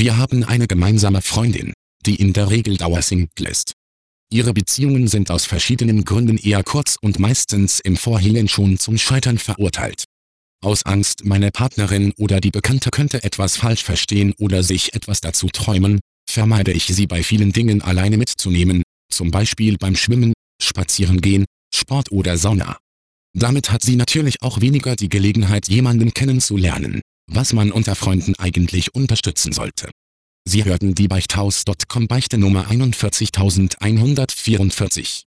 Wir haben eine gemeinsame Freundin, die in der Regel Dauersingle ist. Ihre Beziehungen sind aus verschiedenen Gründen eher kurz und meistens im Vorhinein schon zum Scheitern verurteilt. Aus Angst, meine Partnerin oder die Bekannte könnte etwas falsch verstehen oder sich etwas dazu träumen, vermeide ich sie bei vielen Dingen alleine mitzunehmen, zum Beispiel beim Schwimmen, Spazierengehen, Sport oder Sauna. Damit hat sie natürlich auch weniger die Gelegenheit jemanden kennenzulernen, was man unter Freunden eigentlich unterstützen sollte. Sie hörten die Beichthaus.com Beichte Nummer 41144.